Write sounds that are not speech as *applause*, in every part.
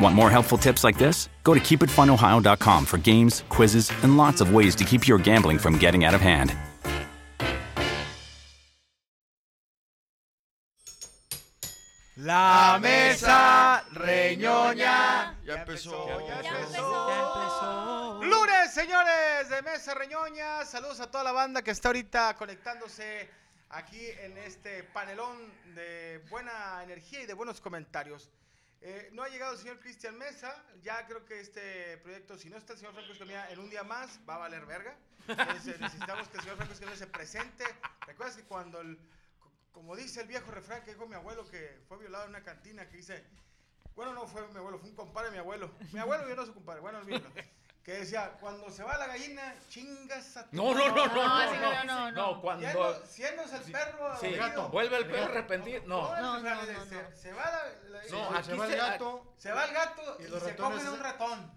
Want more helpful tips like this? Go to keepitfunohio.com for games, quizzes, and lots of ways to keep your gambling from getting out of hand. La mesa reñoña. Ya empezó. Ya empezó. Ya empezó. empezó. Lunes, señores, de Mesa Reñoña. Saludos a toda la banda que está ahorita conectándose aquí en este panelón de buena energía y de buenos comentarios. Eh, no ha llegado el señor Cristian Mesa. Ya creo que este proyecto, si no está el señor Franco Escamilla en un día más, va a valer verga. Entonces, necesitamos que el señor Franco Escamilla se presente. Recuerdas que cuando el, co- como dice el viejo refrán que dijo mi abuelo que fue violado en una cantina, que dice, bueno, no fue mi abuelo, fue un compadre de mi abuelo. Mi abuelo yo no su compadre, bueno, olvídalo. Que decía, cuando se va la gallina, chingas a tu No, no, no, no, No, no, no, no, no, no. no, cuando el perro sí, abatido. vuelve el perro arrepentido, no. No, no, no, se, no. se va la, la- No, se, aquí se va el gato. se va el gato y, se comen un ratón.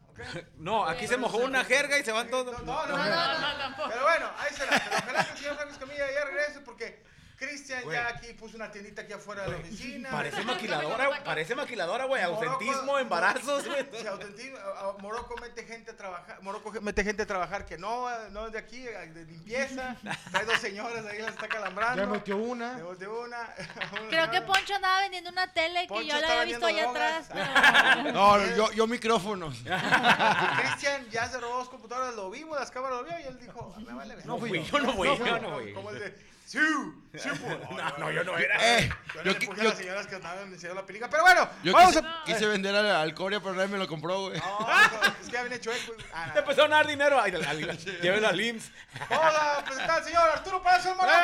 No, aquí se mojó una jerga y se van todos. No, no, no, no, no, Pero bueno, ahí será. Pero ojalá que el señor Franco Escamilla ya regrese porque Cristian ya aquí puso una tiendita aquí afuera de la oficina. Parece maquiladora, parece maquiladora, güey. Ausentismo, embarazos, *laughs* güey. Sí, ausentismo. Morocco mete gente a trabajar. Morocco mete gente a trabajar que no, no es de aquí, de limpieza. Trae dos señoras ahí las está calambrando. Ya metió una. Le metió *laughs* una. Creo que Poncho andaba vendiendo una tele que Poncho yo la había visto allá atrás. No, yo, yo micrófonos. *laughs* Cristian ya se robó dos computadoras, lo vimos, las cámaras lo vio y él dijo, "Ah, me vale ver. No fui yo, no fui yo, no fui. Sí, sí, pues. *laughs* No, no, yo no era. Eh, Yo, yo, le qui- puse a yo- las señoras que andaban enseñando la pelica. Pero bueno, yo vamos quise, a... quise vender al, al Corea, pero nadie me lo compró, güey. No, *laughs* es que ya viene chueco. Ah, Te empezó a dar dinero. Ay, al- al- IMSS. Vamos a presentar al señor Arturo Palacio Morocco.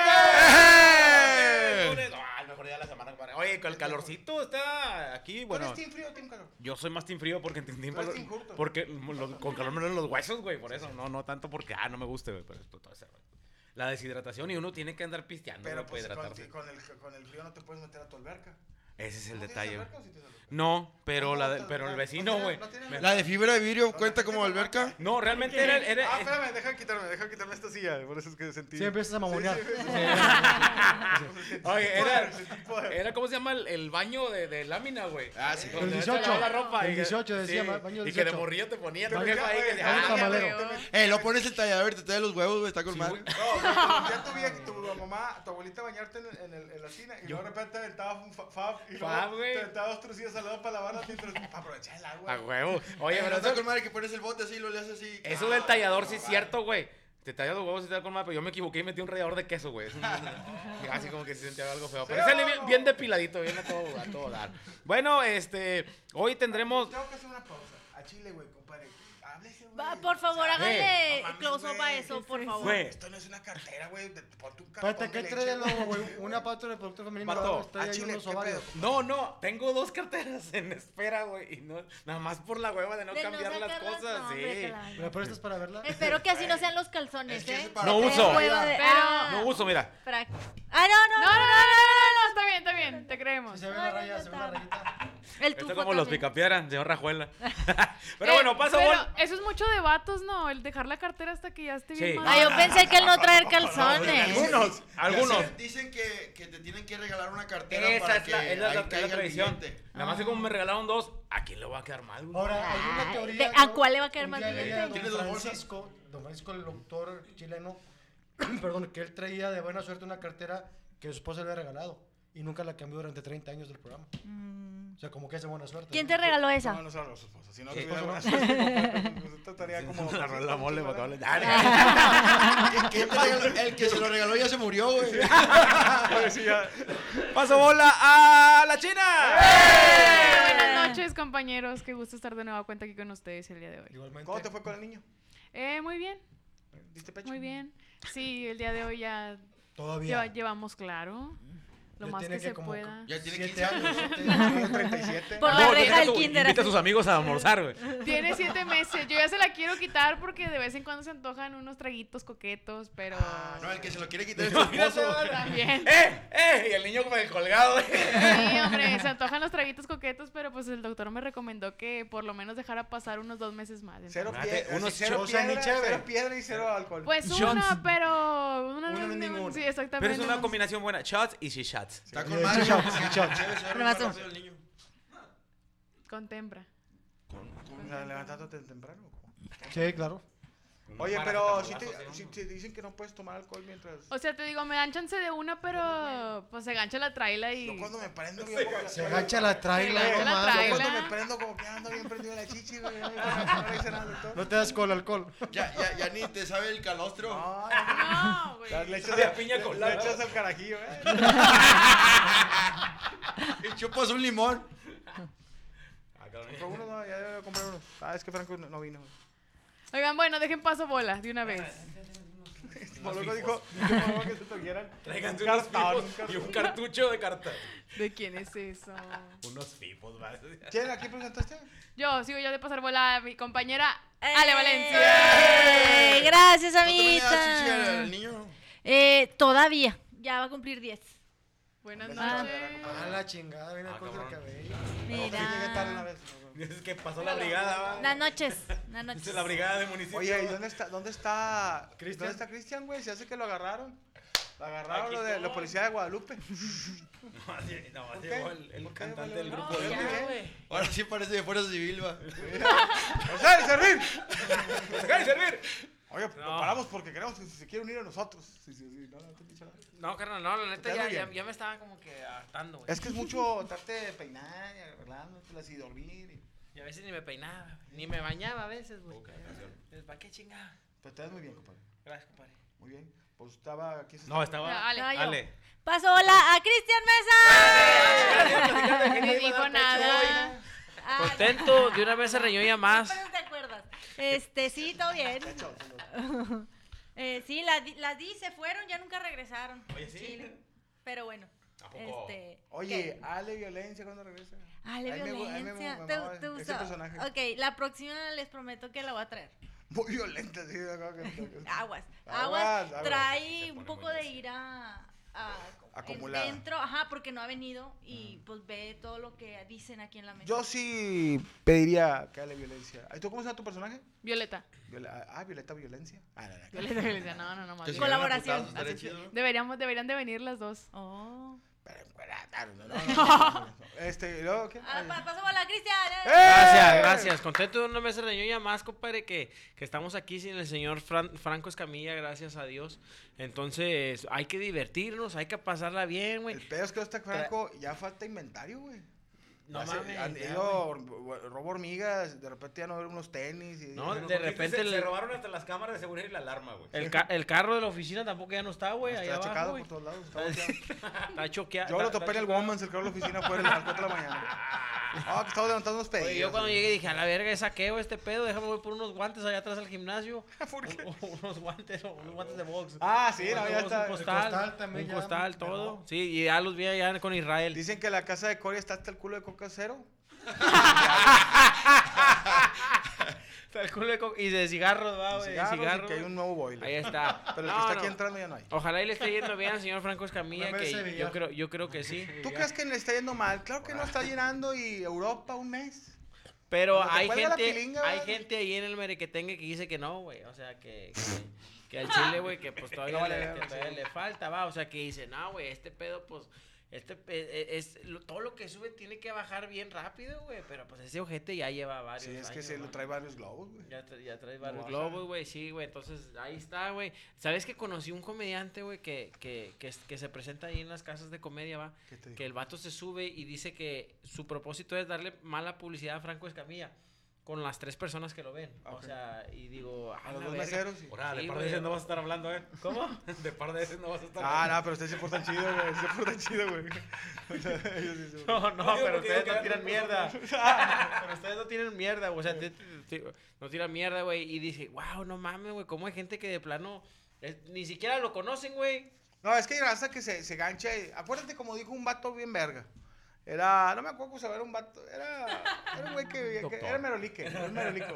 ¡Eh! Lunes. Ah, mejor día de la semana, compadre. Oye, con el calorcito está aquí, ¿Tú eres bueno. team frío o team calor? Yo soy más team frío porque en team Hurto. porque lo- con calor me duelen los huesos, güey, por eso. No, no tanto porque ah, no me guste, güey, pero esto todo ese rollo. La deshidratación y uno tiene que andar pisteando Pero güey, para pues con, hidratarse. con el, con el frío no te puedes meter a tu alberca. Ese es el ¿No tienes detalle. güey. alberca o sí? No, pero No, la no, de- no, pero el no, vecino, no güey. no me- La de fibra de vidrio ¿Dónde cuenta como alberca. No, realmente era, era- Ah, espérame, deja de quitarme, deja de quitarme esta silla, por eso es que sentí. Sí, empiezas a mamonear. Sí, sí, sí. *laughs* Oye, era, era ¿cómo se llama el, el baño de, de lámina, güey? Ah, sí. El te lavas 18. la ropa El y que- 18 decía, baño Y que de 18. morrillo te ponía Te ahí que ah, Eh, lo pones el tallador te trae los huevos, güey. Está con madre. güey. No, ya tu vieja, tu mamá, tu abuelita bañarte en, en, el- en la tina y luego de repente te aventaba un fa- fab y Fab, güey. te aventaba dos trucillos al lado para lavarla mientras para aprovechar el agua. A huevo. Oye, pero está eso, con madre que pones el bote así y lo le haces así. eso del tallador sí es cierto, güey. Te tallas los huevos y te da con madre, pero yo me equivoqué y metí un rallador de queso, güey. *laughs* Así como que se sentía algo feo. Pero sale bien, bien depiladito, bien a todo, a todo dar. Bueno, este, hoy tendremos... Tengo que hacer una pausa. A Chile, güey, compadre. Háblese, güey. Va, por favor, O sea, háganle no close up a eso, por favor. Güey, Esto no es una cartera, güey. Ponte un Espérate, cartón ¿qué trae de logo, güey? Una pata de producto femenino. Vato, Está a ahí Chile, unos ¿qué ovarios. pedo? No, no, tengo dos carteras en espera, güey. Y no, nada más por la hueva de no De no cambiar las cosas, no, hombre, sí. ¿Me prestas para verla? Espero que así no sean los calzones, Es que eso ¿eh? No uso. Pero- ah. No uso, mira. Ah, no, no, No, no, no, no, no, no, está bien, está bien, te creemos. se ve la raya, se ve rayita. El Esto tufo como los también. picapiedra, señor Rajuela. Pero Eh, bueno, pasa bola. Eso es mucho de vatos, ¿no? El dejar la cartera hasta que ya esté bien Sí. madura. Ay, yo pensé que él no traer calzones. Algunos. Algunos. Dicen, que, que te tienen que regalar una cartera Esa para es que la, es la, la- el tradición. Nada más que como me regalaron dos, ¿a quién le va a quedar mal, güey? Ahora, Ay, hay una ¿de- teoría. a cuál le va a a Don ¿Tienes dos bolsas? Don Francisco, el doctor chileno, perdón, que él traía de buena suerte una cartera que su esposa le había regalado y nunca la cambió durante 30 años del programa. O sea, como que es de buena suerte. ¿Quién ¿no? te regaló No, esa? no son los esposos. Si no, Sí. tuviera buena suerte, pues, estaría como. La rola mole, para acabarle. El que se lo regaló ya se murió, güey. Paso bola a la China. Buenas noches, compañeros. Qué gusto estar de nueva cuenta aquí con ustedes el día de hoy. Igualmente. ¿Cómo te fue con el niño? Eh, muy bien, ¿Diste pecho? muy bien. Sí, el día de hoy ya Todavía. lleva- llevamos claro. Lo Ya más tiene que, se como pueda. Ya tiene Siete 15 años. Tiene 37. Por la No, reja invita a del tu- kinder. Invita a así. tus amigos a almorzar, güey. Tiene siete meses. Yo ya se la quiero quitar porque de vez en cuando se antojan unos traguitos coquetos, pero No, el que se lo quiere quitar es su esposo. también. ¡Eh! ¡Eh! Y el niño como el colgado, güey. Sí, hombre, se antojan los traguitos coquetos, pero pues el doctor me recomendó que por lo menos dejara pasar unos dos meses más. Cero, Mate, pie- unos cero piedra, cero piedra y cero alcohol. Pues una, pero una, Una, ninguno. Sí, exactamente. Pero es una no. combinación buena. Shots y she shots. Está con madre. el niño. Contempra. O sea, levantándote temprano. Sí, claro. Oye, pero si te dicen que no puedes tomar alcohol mientras. O sea, te digo, me dan chance de una, pero pues se gancha la traila y... Yo cuando me prendo como- Se agacha la traila, Se no agacha la mames. Yo traila. cuando me prendo como que ando bien prendido de la chichi, güey. *laughs* No le hice nada al doctor. No te das con el alcohol. Ya, ya, ya ni te sabe el calostro. No, No, güey. *laughs* le echas, De piña colada. le echas al carajillo, eh. *laughs* Y chupas un limón. Compró uno, no, ya debe comprar uno. Ah, es que Franco no, no vino. Oigan, bueno, dejen paso bola de una vez. *laughs* Por luego dijo, dijo por favor, que se tuvieran Tráiganse un unos cartón, fifos y un cartucho de carta. ¿De quién es eso? Unos fifos, ¿vale? ¿Quién aquí presentaste? Yo sigo yo de pasar bola a mi compañera ¡Eh! Ale Valencia. ¡Eh! Gracias, ¿No también le das chichi al, amiguita. al niño? Eh, todavía. Ya va a cumplir 10. Buenas noches. Ah, la chingada, viene el corte cabrón. cabello. No, que llegué tarde una Mira. vez. Es que pasó la brigada, ¿va? Buenas noches. Buenas noches. Dice la brigada de municipio. Oye, ¿y dónde está, dónde está, Cristian. dónde está Cristian, güey? Se hace que lo agarraron. Lo agarraron lo de la policía de Guadalupe. *laughs* No, sí, no, ¿Por llegó qué? el, el ¿Por qué, cantante del No, grupo de ya, güey. Ahora sí parece de fuerza civil, va. *laughs* ¡O sea, de servir! *laughs* ¡Sacar y servir! Oye, lo No. paramos porque queremos que se quiere unir a nosotros. Sí, sí, sí. No, no, te he dicho nada. No, carnal, no, la neta ya, me estaba como que hartando, güey. Es que es mucho *laughs* tratarte de peinar y arreglándotelas y dormir. Y... Y a veces ni me peinaba, ni me bañaba a veces, güey. ¿Para qué chingada? Pero te ves muy bien, compadre. Gracias, compadre. Muy bien. Pues estaba aquí. No, estaba. Ale. No, yo. Ale. Paso hola a Cristian Mesa. *laughs* Ni dijo nada. Ah, Contento, de una vez se reñó ya más. Pero te acuerdas. Este, sí, todo bien. *laughs* Eh, sí, las di, las di, se fueron, ya nunca regresaron. Oye, ¿sí? Chile. Pero bueno. Este, Oye, Ale Violencia, ¿cuándo regresa? Ale, A mí me gu- a mí me- violencia. me ¿Te, te gustó? personaje. Ok, la próxima les prometo que la voy a traer. Muy violenta, sí. de acuerdo que- Aguas. Aguas, Aguas. aguas. Trae un poco de ira Acumulada. dentro, ajá, porque no ha venido y pues ve todo lo que dicen aquí en la mesa. Yo sí pediría que Ale Violencia. ¿Y ¿Tú cómo se llama tu personaje? Violeta. Viola- ah, Violeta Violencia. Ah, no, no. Violeta, Violeta. No, no, no, más a Colaboración. Deberíamos, deberían de venir las dos. Oh. *laughs* Este, ¿y luego qué? Ah, bola, Cristian. eh. Gracias, gracias. Contento de una vez se reñó ya más, compadre, que, que estamos aquí sin el señor Fran- Franco Escamilla, gracias a Dios. Entonces, hay que divertirnos, hay que pasarla bien, güey. El pedo es que no está Franco, ya falta inventario, güey. No Ya se- mames, han ya, ido, robo hormigas, de repente ya no ver unos tenis. Y, No, y- de repente se, el- se robaron hasta las cámaras de seguridad y la alarma, güey. El, ca- el carro de la oficina tampoco ya no está, güey, está allá abajo, checado güey. por todos lados. está. *laughs* Está choqueado. Yo lo topé en el. Woman's, el carro de la oficina fue a las 4 de la mañana. Ah, *laughs* que estaba levantando unos pedidos. Oye, yo cuando llegué dije, a la verga, es saqueo este pedo, déjame voy por unos guantes allá atrás del gimnasio. *laughs* ¿Por qué? Un- un- unos guantes, unos guantes de box. Ah, sí, ya de box, está. Un costal, costal también un ya costal, todo. Sí, y ya los vi allá con Israel. Dicen que la casa de Cory está hasta el culo de coca cero. *laughs* Tal culo de co- y de cigarros, va, güey. Cigarros y Cigarros. que hay un nuevo boiler. Ahí está. *laughs* Pero el No, que está aquí entrando ya no hay. Ojalá y le esté yendo bien al señor Franco Escamilla, que yo creo, yo creo que sí. *laughs* ¿Tú crees que le está yendo mal? Claro que no está llenando y Europa un mes. Pero hay gente, pilinga, hay gente ahí en el merequetengue que dice que no, güey. O sea, que, que, que al chile, güey, que pues todavía, No le, todavía sí. le falta, va. O sea, que dice, no, güey, este pedo, pues, este pe- e- es, lo- todo lo que sube tiene que bajar bien rápido, güey. Pero pues ese ojete ya lleva varios Sí, es que años, se lo trae varios globos, güey. Ya, tra- ya trae varios globos, güey, sí, güey. Entonces, ahí está, güey. ¿Sabes que conocí un comediante, güey, que, que, que, que se presenta ahí en las casas de comedia, va? ¿Qué te dijo? Que el vato se sube y dice que su propósito es darle mala publicidad a Franco Escamilla con las tres personas que lo ven. Ah, O sea, y digo, A a los dos meseros. y- Ahora, de Sí, par de veces no vas a estar hablando, ¿eh? ¿Cómo? *laughs* De par de veces no vas a estar Ah, hablando. no, pero ustedes se portan chido, güey. Se portan chido, güey. *laughs* O sea, ellos sí se- No, no, pero ustedes no tiran mierda. pero ustedes no tienen mierda, güey. O sea, no tiran mierda, güey. Y dice, wow, no mames, güey. ¿Cómo hay gente que de plano es- ni siquiera lo conocen, güey? No, es que hay raza que se, se gancha. y- acuérdate como dijo un vato bien verga. Era, no me acuerdo cómo se era un vato, era, era un güey que, era merolique, era merolico.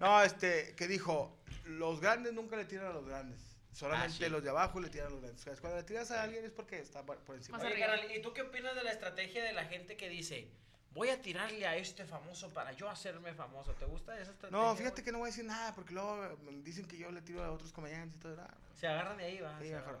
No, este, que dijo, los grandes nunca le tiran a los grandes. Solamente sí. los de abajo le tiran a los grandes. O sea, cuando le tiras a alguien es porque está por encima. Más Oye, arriba. carnal, ¿y tú qué opinas de la estrategia de la gente que dice, voy a tirarle a este famoso para yo hacerme famoso? ¿Te gusta esa estrategia? No, fíjate güey? que no voy a decir nada porque luego me dicen que yo le tiro a otros comediantes y todo. ah, Se agarran de ahí, va. sí, mejor.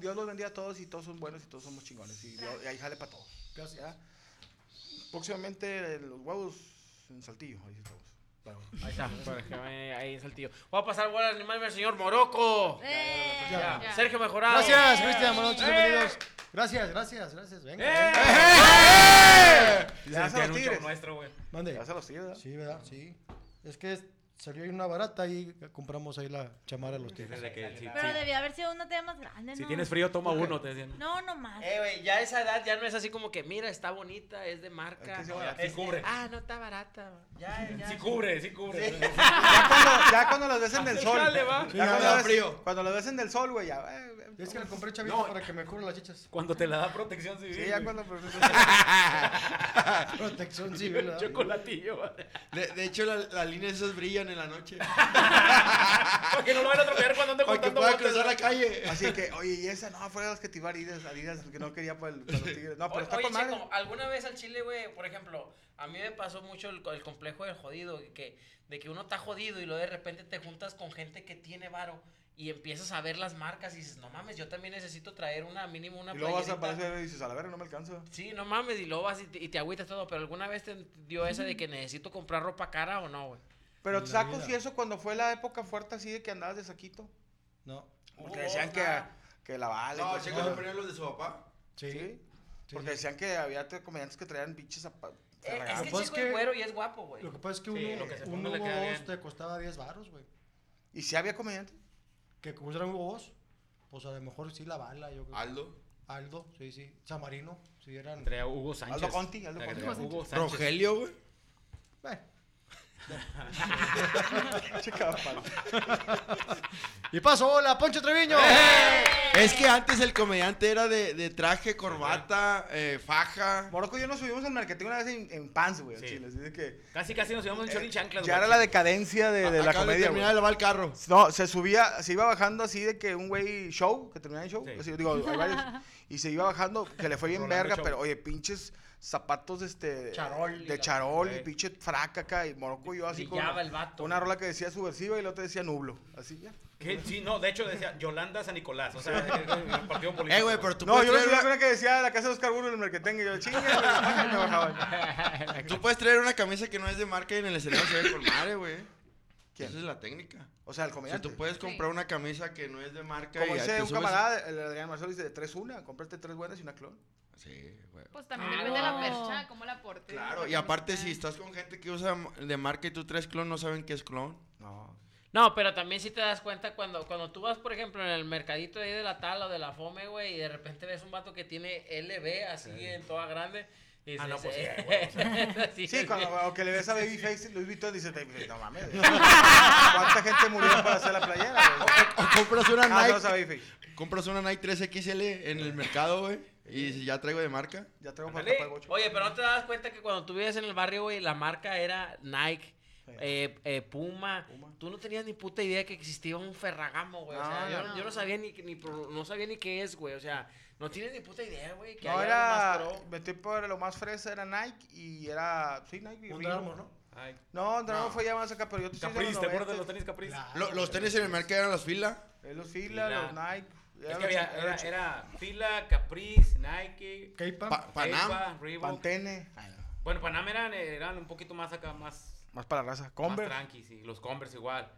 Dios los bendiga a todos y todos son buenos y todos somos chingones. Y, Dios- y ahí jale para todos. ¿ya? Próximamente eh, los huevos en saltillo. Ahí estamos. Bueno, Ahí está, para que vaya ahí en Saltillo. Voy a pasar bola al animal al señor Moroco. ¡Eh! Ya, Ya. Sergio Mejorado. Gracias, Cristian. Buenas noches, ¡Eh! bienvenidos. Gracias, gracias, gracias. Venga. ¡Eh! venga. Ya son los un tigres. show nuestro, güey. Mande. Ya se los tigres, ¿verdad? Sí, ¿verdad? Sí. Es que es- salió ahí una barata y compramos ahí la chamara a los tigres. Si, Pero si- debió haber sido una tela más grande, si ¿no? tienes frío, toma uno, te decían. No, no más. Eh, güey, ya esa edad ya no es así como que, mira, está bonita, es de marca. Es que sí, es sí cubre. Ah, no está barata. Ya, ya. Sí cubre, sí cubre. Ya cuando, ya cuando los ves en el sol. Va. ya Sí, ya cuando, da ves- frío. cuando los ves en el sol, güey, ya. eh, eh, Es que le compré chavita No. para que me cubra las chichas. Cuando te la da protección civil. Sí, ya cuando. *laughs* Protección civil. *laughs* Chocolatillo, güey. De, de hecho, la- las líneas esas brillan en la noche. *laughs* Para que no lo vayan a atropellar cuando ande Para que contando pueda botes, cruzar la calle. Así que, oye, y esa no, fuera de las que te iba a Adidas, Adidas, que no quería para, el, para los tigres. No, pero está oye, con madre. Checo, ¿alguna vez al Chile, güey, por ejemplo, a mí me pasó mucho el, el complejo del jodido, que, de que uno está jodido y luego de repente te juntas con gente que tiene varo y empiezas a ver las marcas y dices, no mames, yo también necesito traer una mínimo una Y luego vas a playerita". aparecer y dices, a la verga, no me alcanza. Sí, no mames, y luego vas y te, y te agüitas todo, pero ¿alguna vez te dio esa de que necesito comprar ropa cara o no, güey? Pero En sacos y eso cuando fue la época fuerte así de que andabas de saquito. No. Porque decían que, que la bala. y No, todo checo eso. le ponían los de su papá. Sí. Sí. Sí, Porque sí. decían que había te- comediantes que traían biches zapa- Eh, es que Pues chico que- es güero y es guapo, güey. Lo que pasa es que Sí, uno, lo que se un ponga le queda bien. te costaba 10 baros, güey. ¿Y si había comediantes? Que como era un Boss, pues a lo mejor sí la bala, yo creo. Aldo. Aldo, sí, sí. Samarino, sí eran. Traía Hugo Sánchez. Aldo Conti, Aldo Conti. Hugo Sánchez. Rogelio, güey. Bueno. *laughs* Y pasó, hola, Poncho Treviño. Es que antes el comediante era de, de traje, corbata, eh, faja. Morocco y yo nos subimos al marketing una vez en, en pants, güey, Sí. chile. Así de que Casi, casi nos íbamos en short y chanclas, ya güey. era la decadencia de, de la Acaba de comedia, terminar de güey. lavar el carro. No, se subía, se iba bajando así de que un güey show, que terminaba en show, Sí. así, digo, hay varios, y se iba bajando, que le fue bien Rolando verga, show. pero oye, pinches zapatos este Charol de charol y pinche fraca acá y Morocco y yo así con el vato. una rola que decía subversiva y la otra decía nublo, así ya. Sí, no, de hecho decía Yolanda San Nicolás. O sea, *laughs* el partido político. Eh, güey, pero tú No, yo traer una, que decía la casa de Oscar Burgos en el marketing y yo, chinga, güey, y me tú puedes traer una camisa que no es de marca y en el escenario se ve con madre, güey. ¿Quién? Esa es la técnica. O sea, el O sea, comediante. tú puedes comprar una camisa que no es de marca Como y dice un camarada, el Adrián Marcelo dice de tres una, cómprate tres buenas y una clon. Sí, güey. Pues también Ah, depende de la no. percha, cómo la portes. Claro, y aparte si estás con gente que usa de marca y tú traes clon, no saben qué es clon. No. No, pero también si te das cuenta cuando, cuando tú vas, por ejemplo, en el mercadito de ahí de la tala o de la fome, güey, y de repente ves un vato que tiene LB así en toda grande. Y dices, Ah, no, pues sí, eh, sí, *laughs* Sí, sí. cuando o que le ves a Babyface Luis Vuitton dices, no *laughs* mames. ¿Cuánta gente murió para hacer la playera? güey? O compras una Ah, Nike, saludos a Babyface. compras una Nike 3XL en el mercado, güey, y dices, ya traigo de marca. Ya tengo para Ándale. tapar el bocho. Oye, pero no te das cuenta que cuando tú vivías en el barrio, güey, la marca era Nike. eh, eh, Puma. tú no tenías ni puta idea que existía un Ferragamo, güey. o sea, No, yo, no. yo no sabía ni, ni no sabía ni qué es, güey. O sea, no tienes ni puta idea, güey. Que No, era. más. Metí por lo más fresa, era Nike y era. Sí, Nike y Un. Armour, ¿no? Ay, No, Under Armour fue ya más acá, pero yo te diciendo ¿te acuerdas de los 90. tenis Caprice? Lo- los tenis en el mercado eran las filas. Eh, Los Fila, Fila. los Nike. Es que había, era, era Fila, Caprice, Nike, K-Pop. Pa- Panam. Reebok. Pantene. Ay, no, Bueno, Panam eran, eran un poquito más acá, más, Más para la raza. más Converse. tranqui, sí. Los Converse igual.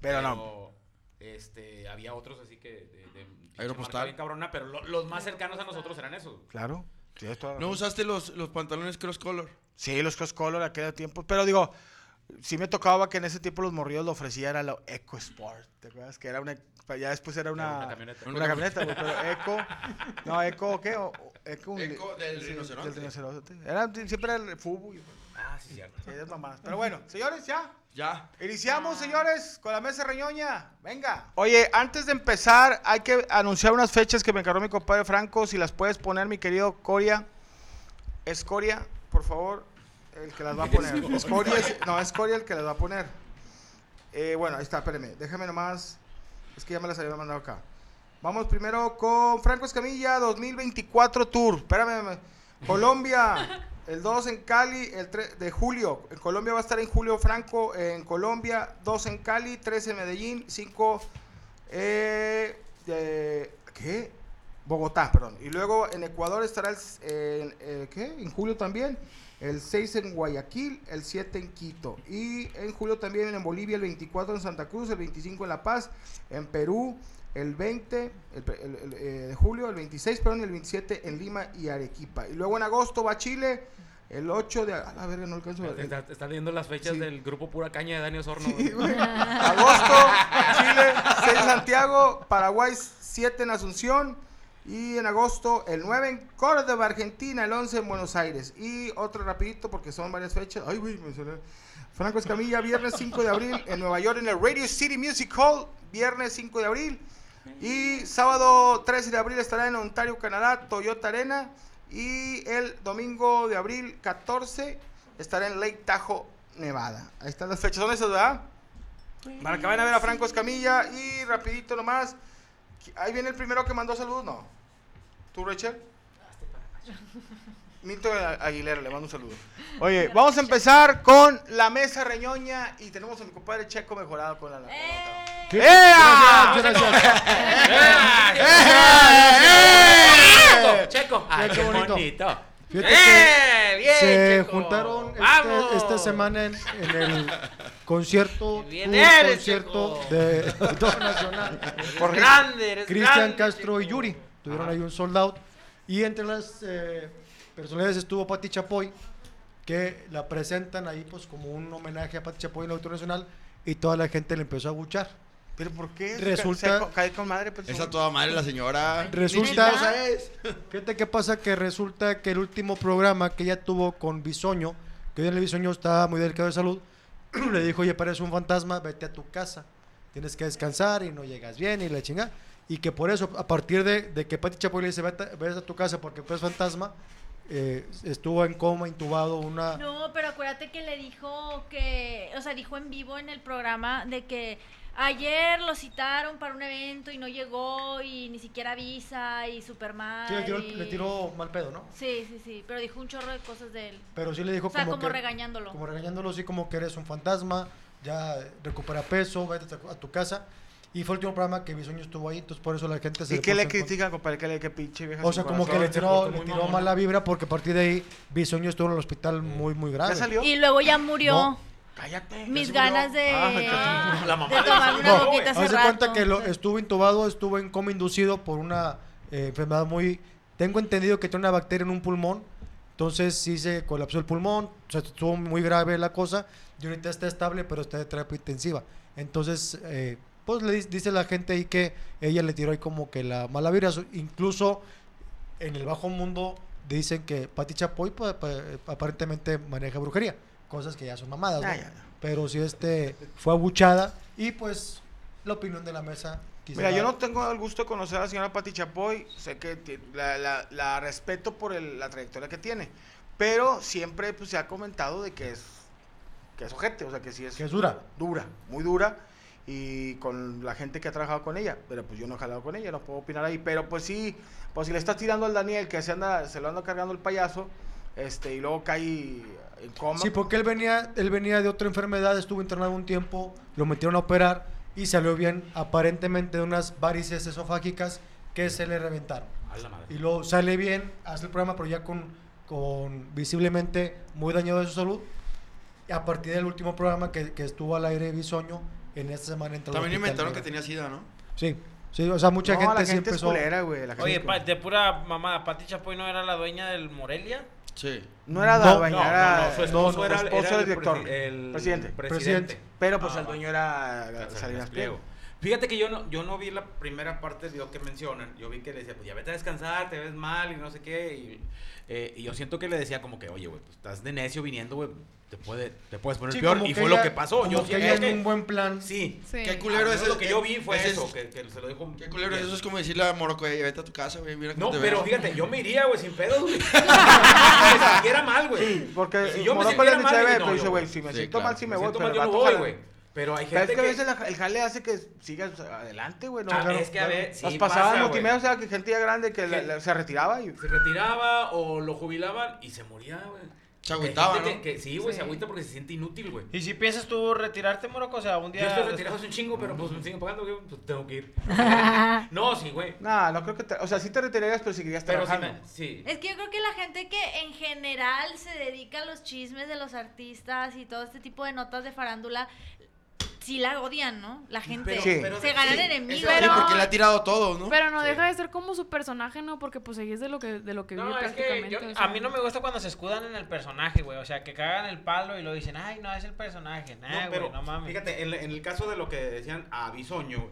Pero no. Este, había otros así que de, de Aeropostal. bien cabrona, pero lo- los más cercanos a nosotros eran esos. Claro. ¿No usaste los, los pantalones cross color? Sí, los cross color aquel tiempo. Pero digo, sí me tocaba que en ese tiempo los morrillos lo ofrecía, era lo Eco Sport. ¿Te acuerdas? Que era una. Ya después era una. una camioneta. Una camioneta, güey, pero Eco. No, Eco, ¿qué? O- Eco, un- Eco del sí, rinoceronte. Del rinoceronte. Era, siempre era el fútbol. Ah, sí, cierto. Sí, esas mamadas. Pero bueno, señores, ya. Ya. Iniciamos, señores, con la mesa reñoña. Venga. Oye, antes de empezar, hay que anunciar unas fechas que me encargó mi compadre Franco. Si las puedes poner, mi querido Coria. Es Coria, por favor, el que las va a poner. Es Coria, es- no, es Coria el que las va a poner. Eh, bueno, ahí está, espérame. Déjame nomás. Es que ya me las había mandado acá. Vamos primero con Franco Escamilla 2024 Tour. Espérame. Colombia, *laughs* el 2 en Cali, el 3 de julio. En Colombia va a estar en julio Franco, en Colombia, 2 en Cali, 3 en Medellín, 5 eh, de- ¿qué? Bogotá, perdón. Y luego en Ecuador estará el, eh, ¿qué? En julio también. El 6 en Guayaquil, el 7 en Quito. Y en julio también en Bolivia, el 24 en Santa Cruz, el 25 en La Paz, en Perú, el 20 el el- el, eh, de julio, el 26, perdón, el 27 en Lima y Arequipa. Y luego en agosto va a Chile, el 8 de... A la verga, no alcanzo a. Está, está leyendo las fechas Sí. del grupo Pura Caña de Dani Osorno. Sí. Agosto, Chile, 6 en Santiago, Paraguay 7 en Asunción y en agosto el 9 en Córdoba, Argentina, el 11 en Buenos Aires. Y otro rapidito porque son varias fechas. Ay, güey, me salió. Franco Escamilla, viernes 5 de abril en Nueva York en el Radio City Music Hall, viernes 5 de abril. Y sábado 13 de abril estará en Ontario, Canadá, Toyota Arena. Y el domingo de abril 14 estará en Lake Tahoe, Nevada. Ahí están las fechas. ¿Son esas, verdad? Para que vayan a ver a Franco Escamilla. Y rapidito nomás. Ahí viene el primero que mandó saludos, ¿no? ¿Tú, Rachel? *laughs* Milton Aguilera, le mando un saludo. Oye, vamos a empezar con la mesa reñoña y tenemos a mi compadre Checo mejorado con la... la- ¡Eh! ¡Ea! Gracias, *laughs* Checo, Checo. Ay, Qué qué bonito. Fíjate ¡Eh! Bien, se Checo. juntaron este- esta semana en, en el concierto, Qué bien tour eres, concierto Checo. de *laughs* Auditor Nacional. Por grande, eres Cristian grande, Castro y. Yuri tuvieron ahí un sold out. Y entre las eh, personalidades estuvo Pati Chapoy, que la presentan ahí pues como un homenaje a Pati Chapoy en el Auditor Nacional. Y toda la gente le empezó a buchar. ¿Pero por qué? Resulta- Se, se cae con madre. pues, Esa toda madre la señora. Resulta, Chistosa es. fíjate qué pasa que resulta que el último programa que ella tuvo con Bisoño, que hoy en el Bisoño estaba muy delicado de salud, *clears throat* le dijo, oye, pareces un fantasma, vete a tu casa, tienes que descansar y no llegas bien y la chinga. Y que por eso, a partir de, de que Pati Chapoy le dice, vete, vete a tu casa porque eres fantasma, eh, estuvo en coma, intubado, una... No, pero acuérdate que le dijo que, o sea, dijo en vivo en el programa de que ayer lo citaron para un evento y no llegó y ni siquiera avisa y super mal. Sí, le tiró, y- le tiró mal pedo, ¿no? Sí, sí, sí, pero dijo un chorro de cosas de él. Pero sí le dijo O sea, como, como que... regañándolo. Como regañándolo, así como que eres un fantasma, ya recupera peso, vete a tu- casa. Y fue el último programa que Bisoño estuvo ahí, entonces por eso la gente se ¿Y qué le critican, compadre? ¿Qué le que pinche vieja O sea, como que le tiró, le tiró mala vibra porque a partir de ahí Bisoño estuvo en el hospital muy, muy grave. ¿Ya salió? Y luego ya murió. No. Cállate. mis ganas de, Ah, La mamá de de tomar una coquita hace Haz de rato. cuenta que lo, estuvo intubado, estuvo en coma inducido por una eh, enfermedad muy... Tengo entendido que tiene una bacteria en un pulmón, entonces sí se colapsó el pulmón, o sea, estuvo muy grave la cosa, y ahorita está estable, pero está de terapia intensiva. Entonces, eh, pues le dice la gente ahí que ella le tiró ahí como que la mala vibra, incluso en el bajo mundo dicen que Pati Chapoy pa- pa- aparentemente maneja brujería, cosas que ya son mamadas, ¿no? Ya, ya, ya. Pero sí este fue abuchada y pues la opinión de la mesa Mira, yo no tengo el gusto de conocer a la señora Pati Chapoy. Sé que la, la- la respeto por el- la trayectoria que tiene. Pero siempre pues, se ha comentado de que es, que es ojete, o sea, que sí es... Que es dura. Dura, muy dura. Y con la gente que ha trabajado con ella. Pero pues yo no he jalado con ella, no puedo opinar ahí. Pero pues sí, pues si le estás tirando al Daniel, que se, anda, se lo anda cargando el payaso, este, y luego cae en coma. Sí, porque él venía, él venía de otra enfermedad, estuvo internado un tiempo, lo metieron a operar y salió bien, aparentemente de unas varices esofágicas que se le reventaron. A la madre. Y luego sale bien, hace el programa, pero ya con, con visiblemente muy dañado de su salud. Y a partir del último programa que, que estuvo al aire Bisoño, en esta semana entró También inventaron que tenía sida, ¿no? Sí, sí, o sea, mucha No, gente la sí gente es empezó... culera, güey. la gente Oye, es culera. pa- de pura mamada, ¿Pati Chapoy no era la dueña del Morelia? Sí. No era No, era no, no, su esposo no, era, su esposo era era el director, presi- el presidente. presidente. Pero pues Ah, el dueño era Salinas Salinas. Pliego. Fíjate que yo no, yo no vi la primera parte de lo que mencionan. Yo vi que le decía, pues ya vete a descansar, te ves mal y no sé qué. Y, eh, y yo siento que le decía como que, oye, güey, pues estás de necio viniendo, güey. Te, puede, te puedes poner Sí, peor. Y fue lo que pasó. como Yo que ella que- en un buen plan. Sí. Sí. Qué culero Ah, es Lo que yo vi fue ese eso, es- que, que se lo dijo. Qué culero es eso, es como decirle a Morocco, "Ey, vete a tu casa, güey, mira cómo No, te pero veo". fíjate, yo me iría, güey, sin pedos, güey. *laughs* me sintiera mal, güey. Sí, porque Si yo me Morocco le sintiera dice, no, pero dice, güey, si me Sí, siento claro. mal, sí me Me voy, pero mal, yo voy, güey. Pero hay Pero es gente que a que... veces la- el jale hace que sigas adelante, güey. ¿no? Ah, Claro, es que a claro. ver, sí Nos pasaban pasa, multimedia, o güey. sea, que gente ya grande que la- Que- la- se retiraba y... se retiraba o lo jubilaban y se moría, güey. Se agüitaba, ¿no? Que, que sí, güey, Sí. se agüita porque se siente inútil, güey. ¿Y si piensas tú retirarte, Moroco? O sea, un día... Yo estoy retirado hace un chingo, pero pues me siguen pagando, güey, pues tengo que ir. *laughs* no, sí, güey. Nah, no creo que te... O sea, sí te retirarías, pero seguirías Pero sí, trabajando. me, sí. Es que yo creo que la gente que en general se dedica a los chismes de los artistas y todo este tipo de notas de farándula, sí la odian, ¿no? La gente Pero- Sí. pero- se ganan sí, enemigos. Sí, Pero- porque le ha tirado todo, ¿no? Pero no Sí. deja de ser como su personaje, ¿no? Porque pues ahí es de lo que, de lo que vive es que prácticamente. yo- o a mí no me gusta cuando se escudan en el personaje, güey. O sea, que cagan el palo y lo dicen, ay, no, es el personaje. Nah, No, güey, pero no mames. fíjate, en, en el caso de lo que decían a Bisoño,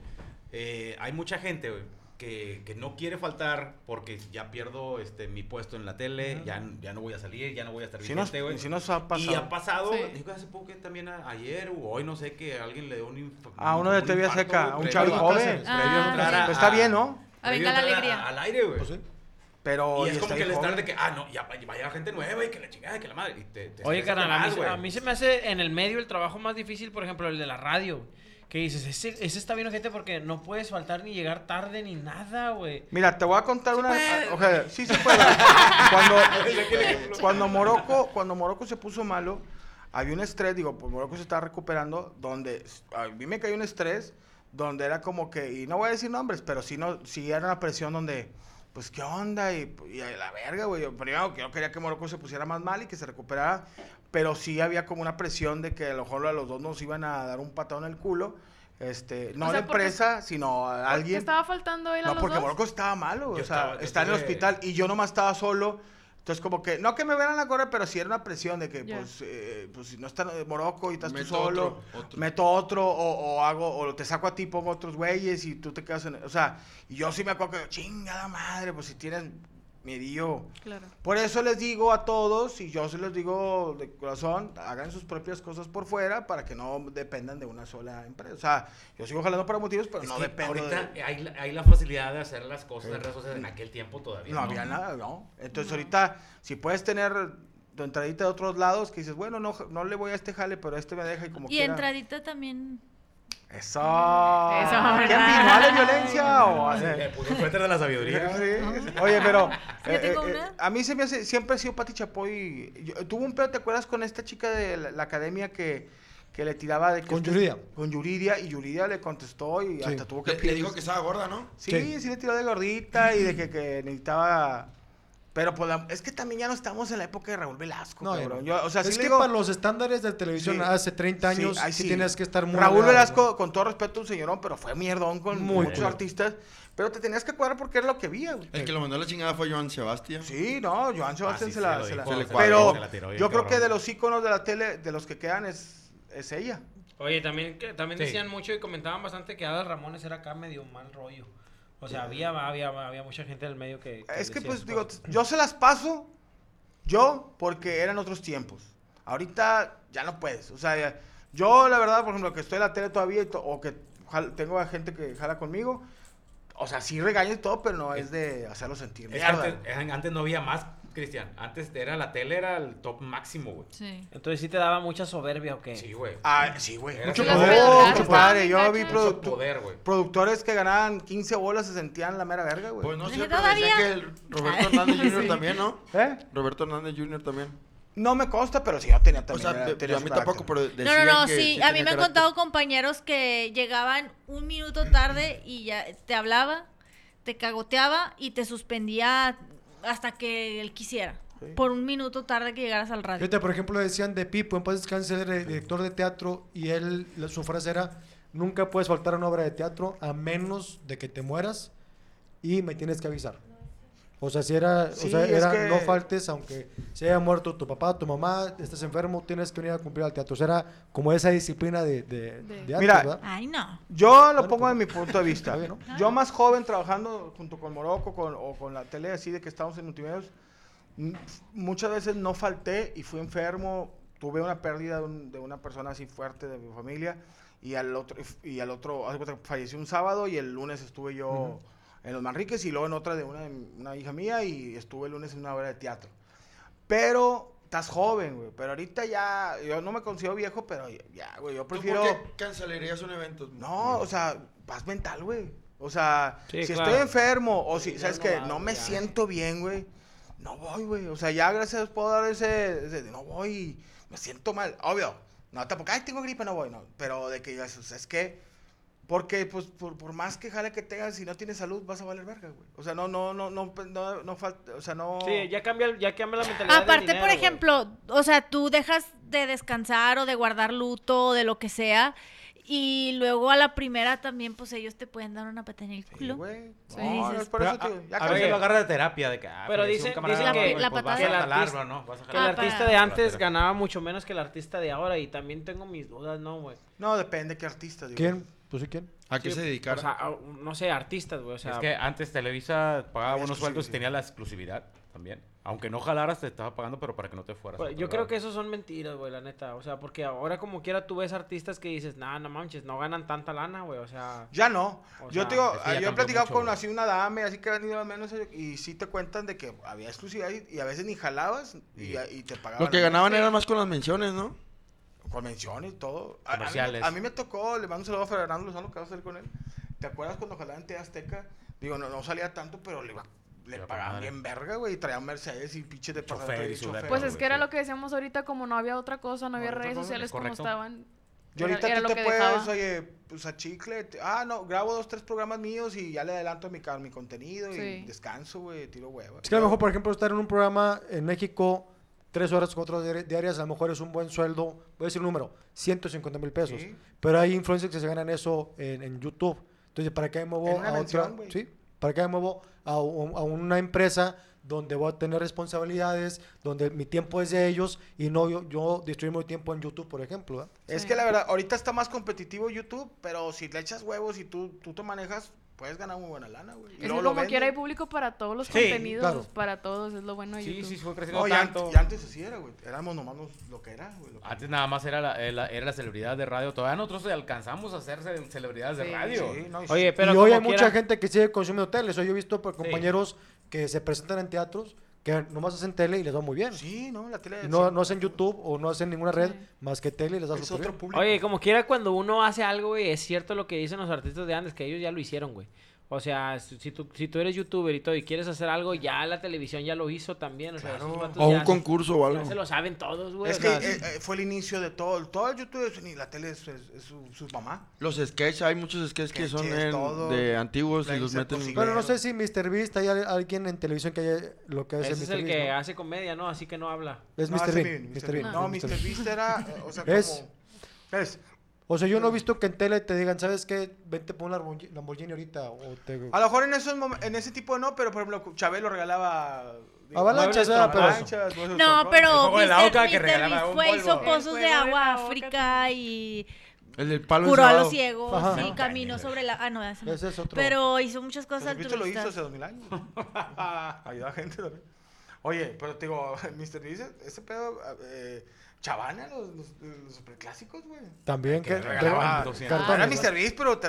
eh, hay mucha gente, güey, que, que no quiere faltar porque ya pierdo este mi puesto en la tele, ya, ya no voy a salir, ya no voy a estar Si vigente, güey. si nos ha pasado. Y ha pasado, Sí. digo hace poco que también a- ayer o hoy, no sé, que alguien le dio un A uno de TV Seca, un chavo joven. Ah, sí. Pues está bien, ¿no? A venga la alegría. Al aire, güey. Pues sí. Pero... Y es como que están joven. de que, ah, no, ya va- vaya gente nueva y que la chingada, que la madre. Y te, te Oye, carnal, a mí, a mí se me hace en el medio el trabajo más difícil, por ejemplo, el de la radio. Que dices, ese, ese está bien, gente, porque no puedes faltar ni llegar tarde ni nada, güey. Mira, te voy a contar una. puede. o sea, sí se puede. cuando, *laughs* cuando Morocco, cuando Morocco se puso malo, había un estrés, digo, pues Morocco se estaba recuperando, donde a mí me cayó un estrés, donde era como que, y no voy a decir nombres, pero sí, no, sí era una presión donde, pues, ¿qué onda? Y, y a la verga, güey. Primero, que yo quería que Morocco se pusiera más mal y que se recuperara, pero sí había como una presión de que a lo mejor a los dos nos iban a dar un patón en el culo. Este, no O sea, la porque- empresa, sino a ¿Por qué alguien. estaba faltando él a No, los porque dos? Morocco estaba malo, o sea, estaba- está en el hospital y yo nomás estaba solo. Entonces, como que, no que me vean a correr, pero sí era una presión de que, pues, eh, pues, si no está en Morocco y estás Meto tú solo, otro, otro. meto otro, o, o hago, o te saco a ti, pongo otros güeyes y tú te quedas en. O sea, y yo sí me acuerdo que, chingada madre, pues si tienes medillo. Claro. Por eso les digo a todos, y yo se los digo de corazón, hagan sus propias cosas por fuera para que no dependan de una sola empresa. O sea, yo sigo jalando para motivos, pero Es no dependo ahorita de... hay, la- hay la facilidad de hacer las cosas en redes sociales. En aquel tiempo todavía. No había nada, ¿no? Entonces ahorita, si puedes tener tu entradita de otros lados, que dices, bueno, no, no le voy a este jale, pero este me deja y como Y quiera. entradita también. Eso. Eso, ¿Quién ¿verdad? vino? ¿Ale violencia o Le puso suéter de la sabiduría. Sí. Oye, pero Yo eh, tengo eh, una. eh, a mí se me hace, siempre ha sido Pati Chapoy. yo- tuvo un pedo, ¿te acuerdas con esta chica de la, la academia que, que le tiraba de que Con este- Yuridia. Con Yuridia y Yuridia le contestó y Sí. hasta tuvo que Le, le dijo que estaba gorda, ¿no? Sí, Sí. sí le tiró de gordita y de que, que necesitaba Pero pues, la- es que también ya no estamos en la época de Raúl Velasco, No, cabrón. Yo, o sea, es sí que digo- para los estándares de televisión Sí. hace 30 años Sí, ahí sí, sí. tienes que estar muy Raúl Velasco, con todo respeto, un señorón, pero fue mierdón con Muy muchos artistas. Pero te tenías que cuadrar porque era lo que había, güey. El que lo mandó a la chingada fue Joan Sebastián. Sí, no, Joan Sebastián sí, se la... se la- dijo, se le pero se la tiró bien yo creo cabrón. que de los íconos de la tele, de los que quedan, es, es ella. Oye, también, que, también Sí. decían mucho y comentaban bastante que Adal Ramones era acá medio mal rollo. O sea, había, había, había mucha gente del medio que... Es que pues digo, yo se las paso, yo, porque eran otros tiempos. Ahorita ya no puedes. O sea, yo la verdad, por ejemplo, que estoy en la tele todavía o que tengo a gente que jala conmigo, o sea, sí regaño y todo, pero no es de hacerlo sentir. Es que antes, antes no había más, Cristian. Antes era la tele, era el top máximo, güey. Sí. Entonces sí te daba mucha soberbia o qué? Sí, güey. Ah, sí, güey. Era Mucho poder. poder. mucho padre. Yo vi produ- poder, güey. productores que ganaban 15 bolas se sentían la mera verga, güey. Pues no ¿Es sé, pero todavía? que el Roberto *laughs* Hernández Jr. también, ¿no? ¿Eh? Roberto Hernández Jr. también. No me consta, pero sí, yo tenía O también. sea, de- tenía yo a mí tampoco, pero No, decían no, no, que sí. sí a mí me han contado compañeros que llegaban un minuto tarde y ya te hablaba, te cagoteaba y te suspendía hasta que él quisiera. Por un minuto tarde que llegaras al radio. Fíjate, por ejemplo, decían de Pipo, en paz descanse, era director de teatro, y él, su frase era, nunca puedes faltar a una obra de teatro a menos de que te mueras y me tienes que avisar. O sea, si era, Sí, o sea, era que- no faltes, aunque se haya muerto tu papá, tu mamá, estés enfermo, tienes que venir a cumplir al teatro. O sea, era como esa disciplina de, de, De- de antes, Mira, ¿verdad? Ay, no. Yo lo Bueno, pongo pues, en mi punto de vista. bien, ¿no? Yo más joven trabajando junto con Morocco con, o con la tele así de que estábamos en multimedios, muchas veces no falté y fui enfermo, tuve una pérdida de, un- de una persona así fuerte de mi familia y al otro, y al otro de falleció un sábado y el lunes estuve yo en Los Manriques y luego en otra de una, una hija mía y estuve el lunes en una obra de teatro. Pero estás joven, güey. Pero ahorita ya, yo no me considero viejo, pero ya, güey, yo ¿Tú prefiero... por qué cancelarías un evento? No, o sea, paz mental, güey. O sea, Sí, si claro. estoy enfermo o si, ya ¿sabes no qué? va, No me ya. siento bien, güey. No voy, güey. O sea, ya gracias a Dios puedo dar ese, ese de no voy, me siento mal. Obvio. No, tampoco, ay, tengo gripe, no voy, no. Pero de que es que, porque, pues, por, por más que jale que tengas, si no tienes salud, vas a valer verga, güey. O sea, no, no, no, no, no, no falta, o sea, no... Sí, ya cambia, ya cambia la mentalidad del Aparte, dinero, por güey. ejemplo, o sea, tú dejas de descansar o de guardar luto o de lo que sea. Y luego a la primera también, pues ellos te pueden dar una pata en el Sí, culo. güey. Sí, No, dices, es por Pero eso, tío. Ya a veces lo agarra de terapia, de que, ah, Pero falleció un dicen- camarada, dicen que- güey, La pues patada. vas a Que el artista- ¿no? Vas a Que el Ah, artista de antes Pero- ganaba mucho menos que el artista de ahora y también tengo mis dudas, ¿no, güey? No, depende qué artista, digo. ¿Quién? Pues sí, ¿quién? ¿A qué Sí, se dedicara? O sea, a- no sé, artistas, güey, o sea... es que antes Televisa pagaba Había buenos sueldos y tenía la exclusividad también. Aunque no jalaras, te estaba pagando, pero para que no te fueras. Pues, yo creo lado. que eso son mentiras, güey, la neta. O sea, porque ahora como quiera tú ves artistas que dices, nah, no manches, no ganan tanta lana, güey. O sea, Ya no. Yo sea, te digo, es que ya yo he platicado mucho, con así una dame, así que han ido al menos y sí te cuentan de que había exclusividad y, y a veces ni jalabas y, y te pagaban. Lo que ganaban era más con las menciones, ¿no? Con menciones y todo. A- A, mí, Comerciales. a mí me tocó, le mando un saludo a Fernando Lozano que va a salir con él. ¿Te acuerdas cuando jalaba en TV Azteca? Digo, no, no salía tanto, pero le, iba- le pagaban bien verga, güey. Y traían Mercedes y pinches de Chofer y su verga, Pues es que era lo que decíamos ahorita, como no había otra cosa, no había redes sociales es como correcto. estaban. Yo ahorita era tú te puedes, dejaba. oye, pues a chicle. te- ah, no, grabo dos, tres programas míos y ya le adelanto mi, mi contenido y descanso, güey, tiro hueva. Es que a lo mejor, por ejemplo, estar en un programa en México tres horas, cuatro horas diarias, a lo mejor es un buen sueldo, voy a decir un número, 150 mil pesos. Sí. Pero hay influencers que se ganan eso en, en YouTube. Entonces, ¿para qué me muevo a mención, otra? Sí, ¿para qué me muevo a, a una empresa donde voy a tener responsabilidades, donde mi tiempo es de ellos y no yo, yo destruir mi tiempo en YouTube, por ejemplo? ¿verdad? Es que la verdad, ahorita está más competitivo YouTube, pero si le echas huevos y tú, tú te manejas, puedes ganar muy buena lana, güey. Es como quiera hay público para todos los Sí, contenidos, claro. para todos, es lo bueno de Sí, YouTube. sí, fue creciendo No, tanto. y antes así era, güey. Éramos nomás lo que era, güey. que- Antes nada más era la, era, era la celebridad de radio. Todavía nosotros alcanzamos a ser ce- celebridades de radio. Sí, no, y Oye, sí. pero y hoy hay mucha gente que sigue consumiendo tele. Eso yo he visto por compañeros que se presentan en teatros, que nomás hacen tele y les va muy bien. Sí, no, la tele. Y no, sí. no hacen YouTube o no hacen ninguna red Sí. más que tele y les da es otro público. Oye, como quiera cuando uno hace algo, güey, es cierto lo que dicen los artistas de antes, que ellos ya lo hicieron, güey. O sea, si tú, si tú eres youtuber y todo y quieres hacer algo, ya la televisión ya lo hizo también. O, sea, O un ya concurso o ya algo. se lo saben todos, güey. Es que eh, eh, fue el inicio de todo. Todo el YouTube es- ni la tele es, es- es su, su mamá. Los sketches, hay muchos sketches que son en- de antiguos y los meten. y- Bueno, no sé si Mr. Beast hay al- alguien en televisión que haya lo que hace ese es Mr. el Beast, que ¿no? hace comedia, ¿no? Así que no habla. Es No, Mr. Bean. Mr. Mr. Bean. Bean, No, Mr. Mr. Beast era, eh, o sea, Es. como... Es. O sea, yo no he visto que en tele te digan, ¿sabes qué? Vente por un Lamborghini ahorita. O te... A lo mejor en, esos en ese tipo no, pero por ejemplo, Chabelo regalaba... Avalanchas, ¿verdad? Pero- avalanchas, No, pero de la Mr. oca que Mr. regalaba un fue, hizo pozos de agua África y El del palo curó a los ciegos Ajá. y caminó sobre la... Ah, no, ese no. Ese es otro. Pero hizo muchas cosas Jesucristo lo hizo altruistas. hace dos mil años. *laughs* Ayuda a gente también. Oye, pero te digo, *laughs* Mr. Beast, ese pedo... Eh, Chavana, los, los, los superclásicos, güey. También que... regalaban de- 200. Ah, era. Mr. Beast, pero...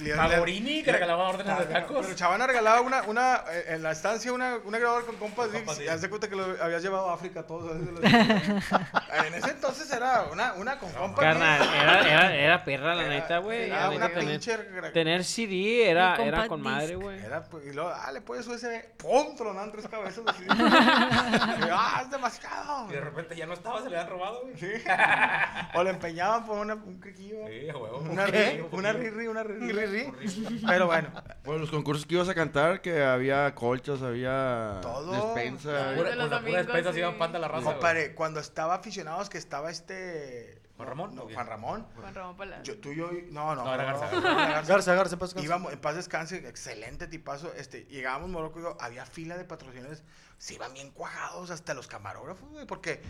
le- Magorini, que regalaba órdenes de tacos. Pero Chavana regalaba una, una, eh, en la estancia una, una grabadora con compas Y haz de cuenta que lo habías llevado a África todos. *laughs* en ese entonces era una, una con compas Carnal, era, era, era perra, la Era- neta, güey. era una pinche tener CD era, era con madre, güey. Era, pues, y luego, ah, le puedes USB. ¡Pum! Tronan tres cabezas así. Y, *laughs* ah, es demasiado. Y de repente ya no estaba, se le habían robado, güey. Sí. *laughs* O le empeñaban por una, un criquillo. Sí, a huevo. Una riri, una riri, una riri. *laughs* Pero bueno, Bueno, los concursos que ibas a cantar, que había colchas, había Todo. despensa. De la pura domingos, despensa se iban panda a la raza. compadre, cuando estaba aficionados que estaba este... ¿Juan Ramón? No. Juan Ramón. Juan Ramón Palacio. Yo, tú y yo, no, no. No, era Garza. Garza, Garza, en paz descanse. Íbamos, en paz descanse, excelente tipazo. Este, llegábamos a Morocco y digo, había fila de patrocinadores, se iban bien cuajados hasta los camarógrafos, güey, porque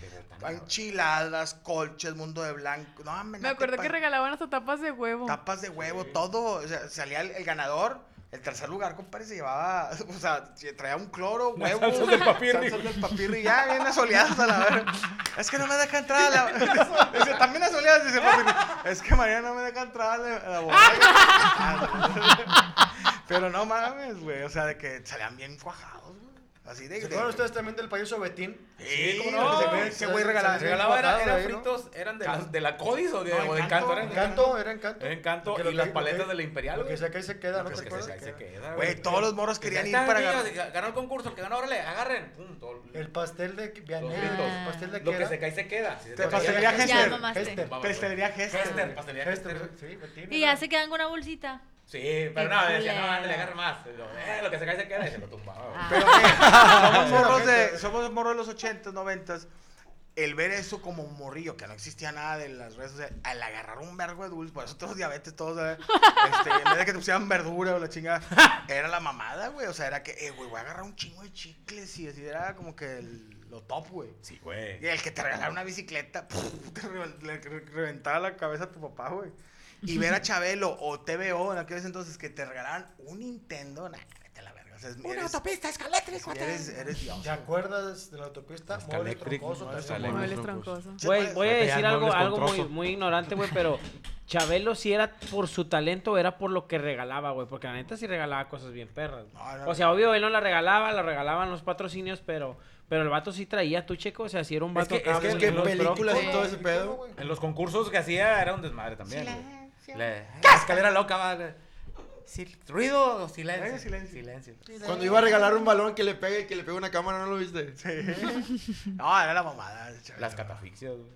enchiladas, colches, mundo de blanco. No, Me te acuerdo que regalaban hasta tapas de huevo. Tapas de huevo, todo. O sea, salía el, el ganador. El tercer lugar, compadre, se llevaba, *laughs* o sea, se traía un cloro, huevo. salsas del papirri. Salsas del papirri, ya bien asoleadas a la verga. Es que no me deja entrar a la... *laughs* Dice, también asoleadas, dice papirri. Es que María no me deja entrar a la, a la bodega. *laughs* Pero no mames, güey, o sea, de que salían bien cuajados, güey. Así de... ¿Se acuerdan ustedes también del payaso Betín? Sí, cómo no, ese güey- regalaba. Se Regalaba, era, ahí, ¿no? fritos, eran de, las, de la Codis o de, No, o de Encanto, de Encanto, era encanto. Era Encanto y lo las que- paletas de la Imperial, Lo que se cae se queda, ¿no Lo te que se acuerdas? cae se queda, Güey, todos los morros querían ir para agarrar. Ganó el concurso, el que ganó, órale, agarren. El pastel de Vianney, Los fritos. el pastel de Lo que era? se cae se queda. Pastelería Hester. Pastelería Hester. Pastelería Este, Hester. sí, Betín. Y ya se quedan con una bolsita. Sí, pero Qué no, decía, no, ándale, agarre más. Lo, eh, lo que se cae se queda y se lo tumbaba. Ah. Pero que *laughs* somos morros de, somos morros de los 80, 90 el ver eso como un morrillo, que no existía nada de las redes sociales, al agarrar un vergo de dulce, por eso todos diabetes, todos, este, en vez de que te pusieran verdura o la chingada, era la mamada, güey, o sea, era que, eh, güey, voy a agarrar un chingo de chicles y así, era como que el- lo top, güey. Sí, güey. Y el que te regalara una bicicleta, *laughs* te reven- le re- reventaba la cabeza a tu papá, güey. *laughs* Y ver a Chabelo o TVO en aquellos entonces que te regalaran un Nintendo, nah, vete a la verga. O sea, es- eres- autopista escaléctrica. Eres, eres Dios. ¿Te acuerdas de la autopista? Troncoso. Muebles troncosos. Güey, voy a decir algo, algo muy, muy ignorante, güey, pero Chabelo si era por su talento, era por lo que regalaba, güey, porque la neta sí regalaba cosas bien perras. güey. No, no, O sea, obvio, él no la regalaba, la regalaban los patrocinios, pero, pero el vato sí traía, tú, checo, o sea, si era un Es vato es que- Es que pro. películas y Sí. todo ese pedo. güey. En los concursos que hacía era un desmadre también. güey. Le- La escalera loca, va. le- sil- ¿Ruido o silencio? Silencio. Silencio. Cuando iba a regalar un balón que le pegue y que le pegue una cámara, ¿no lo viste? *laughs* No, era la mamada. Las catafixias, güey.